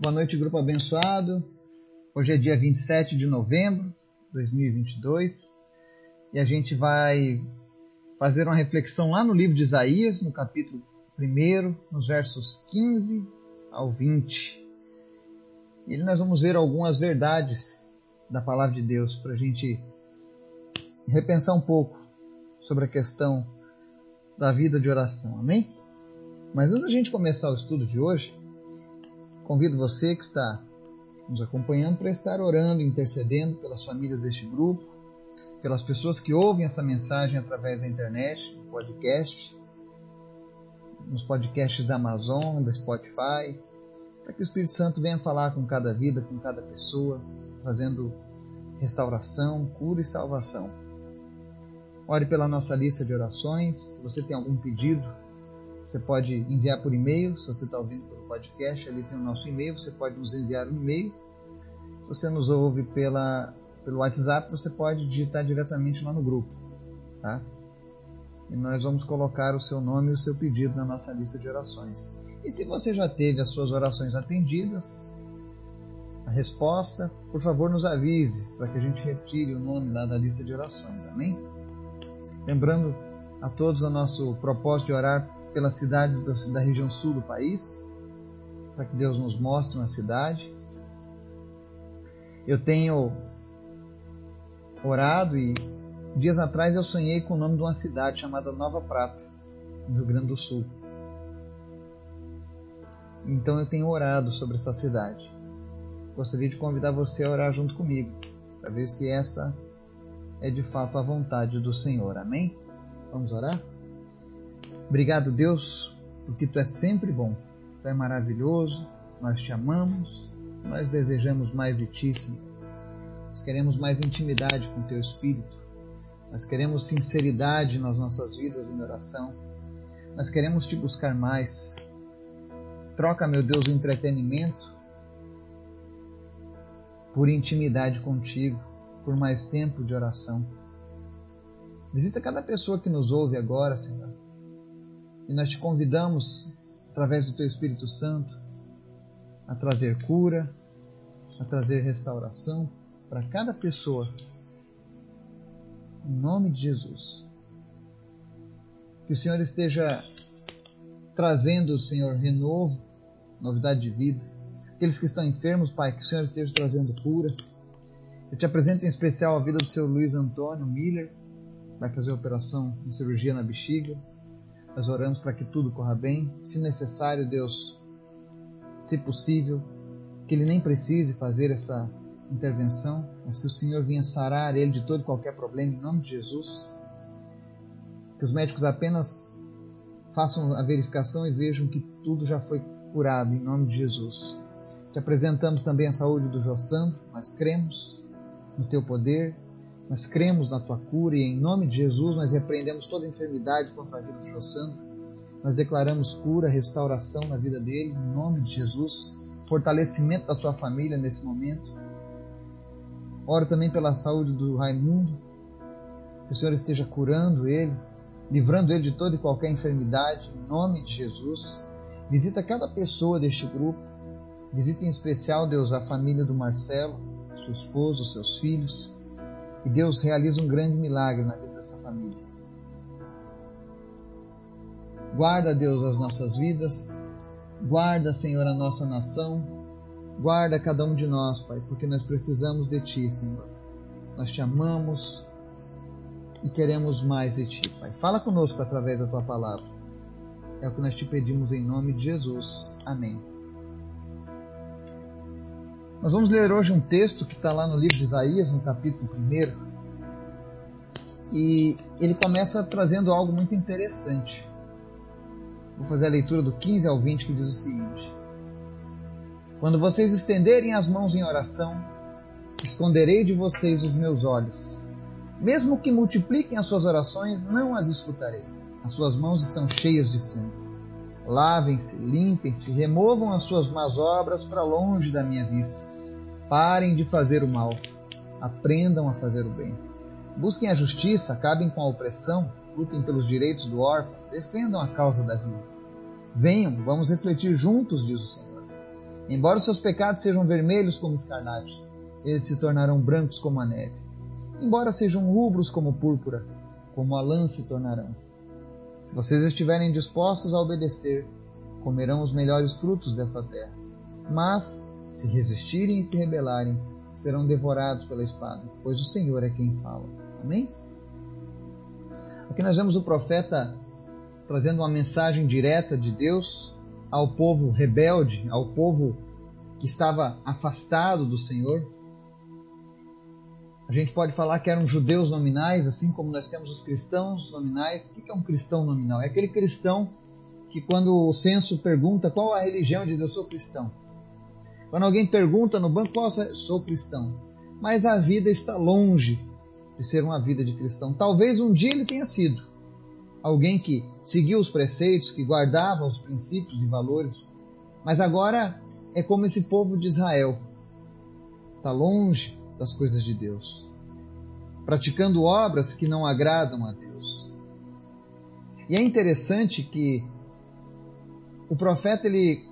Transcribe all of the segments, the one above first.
Boa noite, grupo abençoado. Hoje é dia 27 de novembro de 2022 e a gente vai fazer uma reflexão lá no livro de Isaías, no capítulo 1, nos versos 15 ao 20. E nós vamos ver algumas verdades da palavra de Deus para a gente repensar um pouco sobre a questão da vida de oração. Amém? Mas antes da gente começar o estudo de hoje, convido você que está nos acompanhando para estar orando, intercedendo pelas famílias deste grupo, pelas pessoas que ouvem essa mensagem através da internet, do podcast, nos podcasts da Amazon, da Spotify, para que o Espírito Santo venha falar com cada vida, com cada pessoa, fazendo restauração, cura e salvação. Ore pela nossa lista de orações. Se você tem algum pedido, você pode enviar por e-mail. Se você está ouvindo pelo podcast, ali tem o nosso e-mail. Você pode nos enviar um e-mail. Se você nos ouve pela, pelo WhatsApp, você pode digitar diretamente lá no grupo. Tá? E nós vamos colocar o seu nome e o seu pedido na nossa lista de orações. E se você já teve as suas orações atendidas, a resposta, por favor, nos avise para que a gente retire o nome lá da lista de orações. Amém? Lembrando a todos o nosso propósito de orar pelas cidades da região sul do país, para que Deus nos mostre uma cidade. Eu tenho orado e dias atrás eu sonhei com o nome de uma cidade chamada Nova Prata, no Rio Grande do Sul. Então eu tenho orado sobre essa cidade. Gostaria de convidar você a orar junto comigo, para ver se essa é de fato a vontade do Senhor. Amém? Vamos orar? Obrigado, Deus, porque tu és sempre bom, tu és maravilhoso, nós te amamos, nós desejamos mais de ti, Senhor. Nós queremos mais intimidade com teu Espírito, nós queremos sinceridade nas nossas vidas em oração, nós queremos te buscar mais. Troca, meu Deus, o entretenimento por intimidade contigo por mais tempo de oração. Visita cada pessoa que nos ouve agora, Senhor. E nós te convidamos, através do Teu Espírito Santo, a trazer cura, a trazer restauração para cada pessoa. Em nome de Jesus. Que o Senhor esteja trazendo, Senhor, renovo, novidade de vida. Aqueles que estão enfermos, Pai, que o Senhor esteja trazendo cura eu te apresento em especial a vida do seu Luiz Antônio Miller, vai fazer a operação de cirurgia na bexiga. Nós oramos para que tudo corra bem. Se necessário, Deus, se possível, que ele nem precise fazer essa intervenção, mas que o Senhor venha sarar ele de todo e qualquer problema em nome de Jesus. Que os médicos apenas façam a verificação e vejam que tudo já foi curado em nome de Jesus. Te apresentamos também a saúde do Jossandro, nós cremos no teu poder, nós cremos na tua cura e em nome de Jesus nós repreendemos toda enfermidade contra a vida do Jossandro. Nós declaramos cura, restauração na vida dele, em nome de Jesus, fortalecimento da sua família nesse momento. Oro também pela saúde do Raimundo, que o Senhor esteja curando ele, livrando ele de toda e qualquer enfermidade, em nome de Jesus. Visita cada pessoa deste grupo, visita em especial, Deus, a família do Marcelo, sua esposa, os seus filhos. E Deus realiza um grande milagre na vida dessa família. Guarda, Deus, as nossas vidas. Guarda, Senhor, a nossa nação. Guarda cada um de nós, Pai, porque nós precisamos de Ti, Senhor. Nós te amamos e queremos mais de Ti, Pai. Fala conosco através da Tua palavra. É o que nós te pedimos em nome de Jesus. Amém. Nós vamos ler hoje um texto que está lá no livro de Isaías, no capítulo 1. E ele começa trazendo algo muito interessante. Vou fazer a leitura do 15 ao 20 que diz o seguinte: Quando vocês estenderem as mãos em oração, esconderei de vocês os meus olhos. Mesmo que multipliquem as suas orações, não as escutarei. As suas mãos estão cheias de sangue. Lavem-se, limpem-se, removam as suas más obras para longe da minha vista. Parem de fazer o mal. Aprendam a fazer o bem. Busquem a justiça, acabem com a opressão, lutem pelos direitos do órfão, defendam a causa da viúva. Venham, vamos refletir juntos, diz o Senhor. Embora os seus pecados sejam vermelhos como escarlate, eles se tornarão brancos como a neve. Embora sejam rubros como púrpura, como a lã se tornarão. Se vocês estiverem dispostos a obedecer, comerão os melhores frutos dessa terra. Mas, se resistirem e se rebelarem, serão devorados pela espada, pois o Senhor é quem fala. Amém? Aqui nós vemos o profeta trazendo uma mensagem direta de Deus ao povo rebelde, ao povo que estava afastado do Senhor. A gente pode falar que eram judeus nominais, assim como nós temos os cristãos nominais. O que é um cristão nominal? É aquele cristão que, quando o censo pergunta qual a religião, diz: Eu sou cristão. Quando alguém pergunta no banco eu sou cristão, mas a vida está longe de ser uma vida de cristão. Talvez um dia ele tenha sido alguém que seguiu os preceitos, que guardava os princípios e valores, mas agora é como esse povo de Israel. Está longe das coisas de Deus, praticando obras que não agradam a Deus. E é interessante que o profeta ele,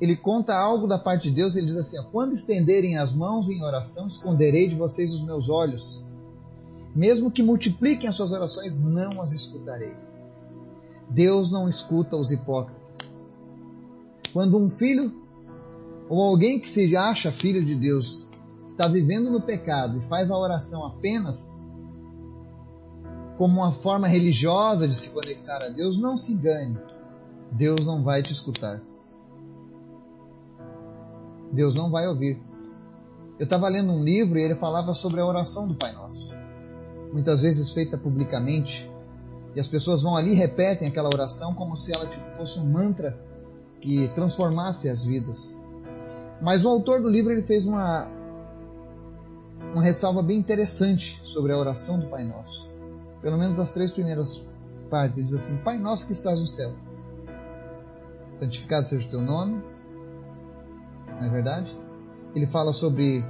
ele conta algo da parte de Deus, ele diz assim: quando estenderem as mãos em oração, esconderei de vocês os meus olhos. Mesmo que multipliquem as suas orações, não as escutarei. Deus não escuta os hipócritas. Quando um filho ou alguém que se acha filho de Deus está vivendo no pecado e faz a oração apenas como uma forma religiosa de se conectar a Deus, não se engane. Deus não vai te escutar. Deus não vai ouvir. Eu estava lendo um livro e ele falava sobre a oração do Pai Nosso. Muitas vezes feita publicamente. E as pessoas vão ali e repetem aquela oração como se ela tipo, fosse um mantra que transformasse as vidas. Mas o autor do livro ele fez uma, uma ressalva bem interessante sobre a oração do Pai Nosso. Pelo menos as três primeiras partes. Ele diz assim: Pai Nosso que estás no céu, santificado seja o teu nome. Não é verdade? Ele fala sobre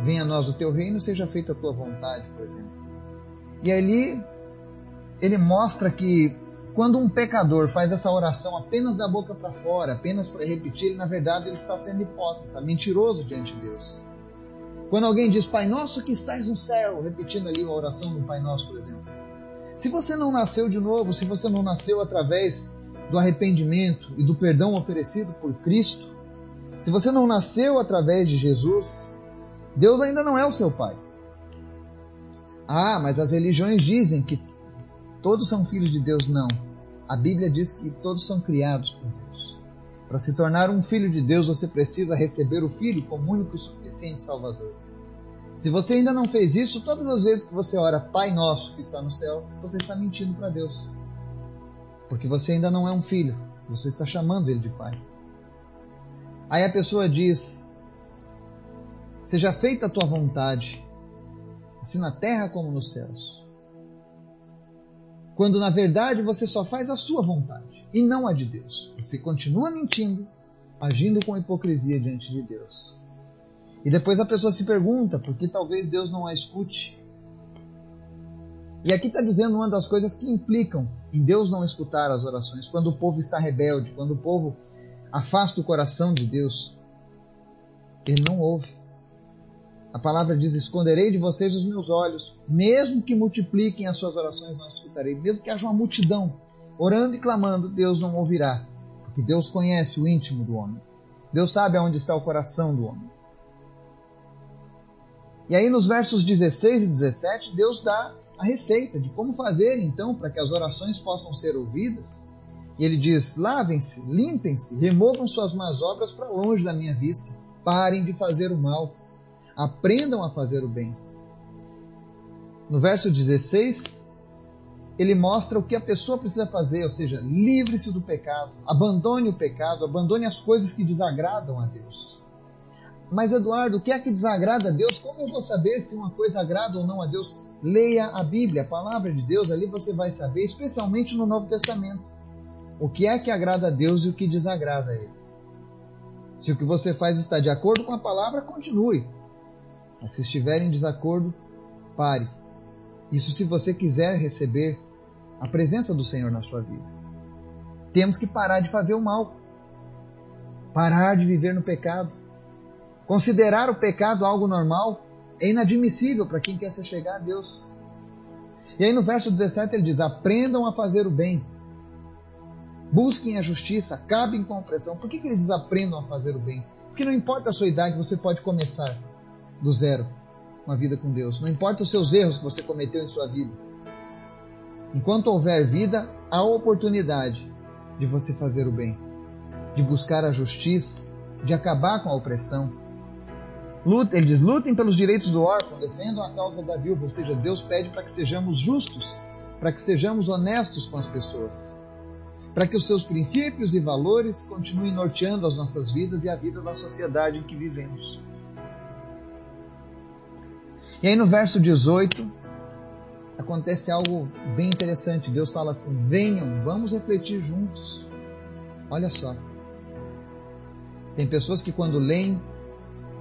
venha a nós o teu reino, seja feita a tua vontade, por exemplo. E ali ele mostra que quando um pecador faz essa oração apenas da boca para fora, apenas para repetir, ele, na verdade ele está sendo hipócrita, mentiroso diante de Deus. Quando alguém diz Pai Nosso que estás no céu, repetindo ali a oração do Pai Nosso, por exemplo. Se você não nasceu de novo, se você não nasceu através do arrependimento e do perdão oferecido por Cristo, se você não nasceu através de Jesus, Deus ainda não é o seu Pai. Ah, mas as religiões dizem que todos são filhos de Deus. Não. A Bíblia diz que todos são criados por Deus. Para se tornar um filho de Deus, você precisa receber o Filho como único e suficiente Salvador. Se você ainda não fez isso, todas as vezes que você ora Pai Nosso que está no céu, você está mentindo para Deus. Porque você ainda não é um filho, você está chamando ele de Pai. Aí a pessoa diz: Seja feita a tua vontade, assim na terra como nos céus. Quando na verdade você só faz a sua vontade e não a de Deus. Você continua mentindo, agindo com hipocrisia diante de Deus. E depois a pessoa se pergunta por que talvez Deus não a escute. E aqui está dizendo uma das coisas que implicam em Deus não escutar as orações, quando o povo está rebelde, quando o povo afasta o coração de Deus, ele não ouve. A palavra diz: Esconderei de vocês os meus olhos, mesmo que multipliquem as suas orações, não escutarei, mesmo que haja uma multidão orando e clamando, Deus não ouvirá, porque Deus conhece o íntimo do homem. Deus sabe aonde está o coração do homem. E aí nos versos 16 e 17, Deus dá a receita de como fazer então para que as orações possam ser ouvidas. E ele diz: lavem-se, limpem-se, removam suas más obras para longe da minha vista. Parem de fazer o mal. Aprendam a fazer o bem. No verso 16, ele mostra o que a pessoa precisa fazer, ou seja, livre-se do pecado, abandone o pecado, abandone as coisas que desagradam a Deus. Mas, Eduardo, o que é que desagrada a Deus? Como eu vou saber se uma coisa agrada ou não a Deus? Leia a Bíblia, a palavra de Deus, ali você vai saber, especialmente no Novo Testamento, o que é que agrada a Deus e o que desagrada a Ele. Se o que você faz está de acordo com a palavra, continue. Mas se estiver em desacordo, pare isso se você quiser receber a presença do Senhor na sua vida. Temos que parar de fazer o mal. Parar de viver no pecado. Considerar o pecado algo normal é inadmissível para quem quer se chegar a Deus. E aí no verso 17 ele diz: aprendam a fazer o bem, busquem a justiça, acabem com a opressão. Por que, que ele diz aprendam a fazer o bem? Porque não importa a sua idade, você pode começar do zero uma vida com Deus. Não importa os seus erros que você cometeu em sua vida. Enquanto houver vida, há oportunidade de você fazer o bem, de buscar a justiça, de acabar com a opressão. Ele diz: lutem pelos direitos do órfão, defendam a causa da viúva. Ou seja, Deus pede para que sejamos justos, para que sejamos honestos com as pessoas, para que os seus princípios e valores continuem norteando as nossas vidas e a vida da sociedade em que vivemos. E aí no verso 18, acontece algo bem interessante. Deus fala assim: venham, vamos refletir juntos. Olha só. Tem pessoas que quando leem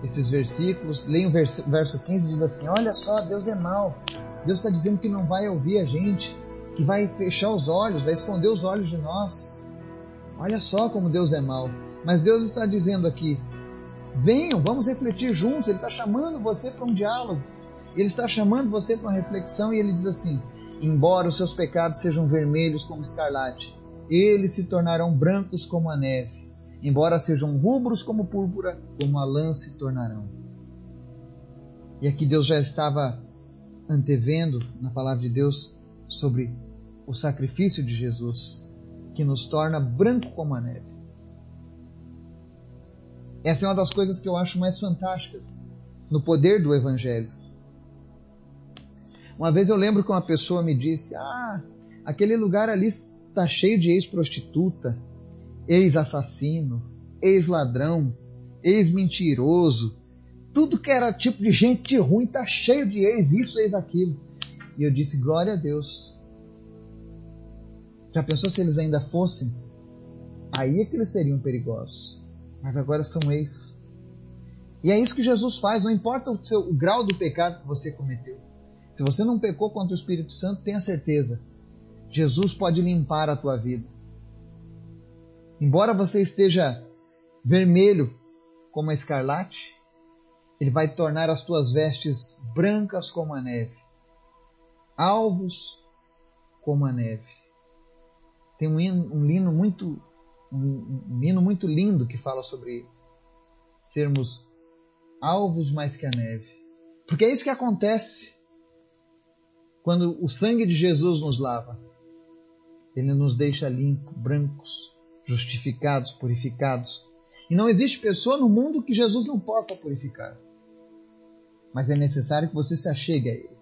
esses versículos, leem o verso, verso 15 e diz assim: Olha só, Deus é mau. Deus está dizendo que não vai ouvir a gente, que vai fechar os olhos, vai esconder os olhos de nós. Olha só como Deus é mau. Mas Deus está dizendo aqui: venham, vamos refletir juntos. Ele está chamando você para um diálogo. Ele está chamando você para uma reflexão e ele diz assim: Embora os seus pecados sejam vermelhos como escarlate, eles se tornarão brancos como a neve. Embora sejam rubros como púrpura, como a lã se tornarão. E aqui Deus já estava antevendo na palavra de Deus sobre o sacrifício de Jesus, que nos torna branco como a neve. Essa é uma das coisas que eu acho mais fantásticas no poder do Evangelho. Uma vez eu lembro que uma pessoa me disse: Ah, aquele lugar ali está cheio de ex-prostituta, ex-assassino, ex-ladrão, ex-mentiroso. Tudo que era tipo de gente ruim está cheio de ex, isso, ex, aquilo. E eu disse: Glória a Deus. Já pensou se eles ainda fossem? Aí é que eles seriam perigosos. Mas agora são ex. E é isso que Jesus faz, não importa o, seu, o grau do pecado que você cometeu. Se você não pecou contra o Espírito Santo, tenha certeza. Jesus pode limpar a tua vida. Embora você esteja vermelho como a escarlate, ele vai tornar as tuas vestes brancas como a neve, alvos como a neve. Tem um um hino muito um, um hino muito lindo que fala sobre sermos alvos mais que a neve. Porque é isso que acontece quando o sangue de Jesus nos lava, ele nos deixa limpos, brancos, justificados, purificados. E não existe pessoa no mundo que Jesus não possa purificar. Mas é necessário que você se achegue a Ele.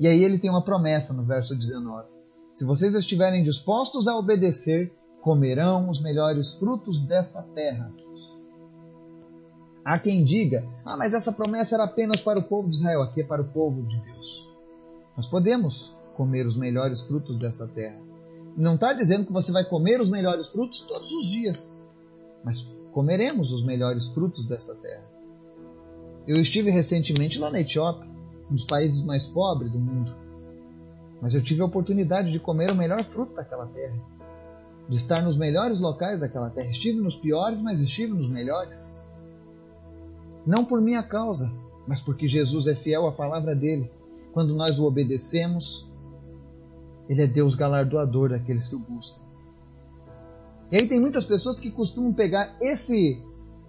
E aí ele tem uma promessa no verso 19: Se vocês estiverem dispostos a obedecer, comerão os melhores frutos desta terra. Há quem diga: ah, mas essa promessa era apenas para o povo de Israel, aqui é para o povo de Deus. Nós podemos comer os melhores frutos dessa terra. Não está dizendo que você vai comer os melhores frutos todos os dias, mas comeremos os melhores frutos dessa terra. Eu estive recentemente lá na Etiópia, um dos países mais pobres do mundo, mas eu tive a oportunidade de comer o melhor fruto daquela terra, de estar nos melhores locais daquela terra. Estive nos piores, mas estive nos melhores. Não por minha causa, mas porque Jesus é fiel à palavra dele. Quando nós o obedecemos, ele é Deus galardoador daqueles que o buscam. E aí tem muitas pessoas que costumam pegar esse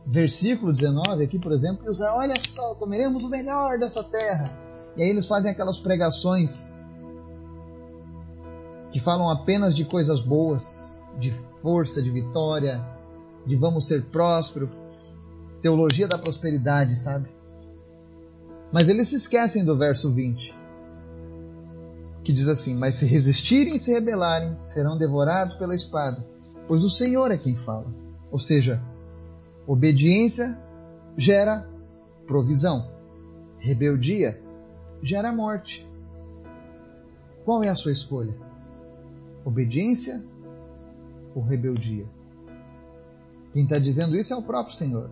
versículo 19 aqui, por exemplo, e usar, olha só, comeremos o melhor dessa terra. E aí eles fazem aquelas pregações que falam apenas de coisas boas, de força, de vitória, de vamos ser prósperos teologia da prosperidade, sabe? Mas eles se esquecem do verso 20, que diz assim: Mas se resistirem e se rebelarem, serão devorados pela espada, pois o Senhor é quem fala. Ou seja, obediência gera provisão, rebeldia gera morte. Qual é a sua escolha? Obediência ou rebeldia? Quem está dizendo isso é o próprio Senhor.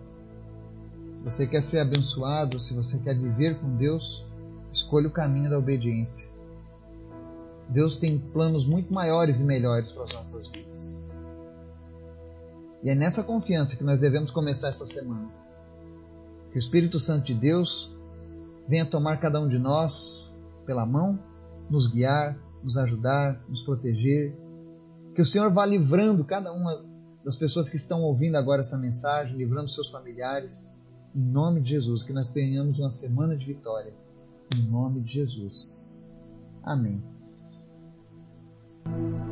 Se você quer ser abençoado, se você quer viver com Deus, escolha o caminho da obediência. Deus tem planos muito maiores e melhores para as nossas vidas. E é nessa confiança que nós devemos começar essa semana. Que o Espírito Santo de Deus venha tomar cada um de nós pela mão, nos guiar, nos ajudar, nos proteger. Que o Senhor vá livrando cada uma das pessoas que estão ouvindo agora essa mensagem, livrando seus familiares. Em nome de Jesus, que nós tenhamos uma semana de vitória. Em nome de Jesus. Amém. Thank you.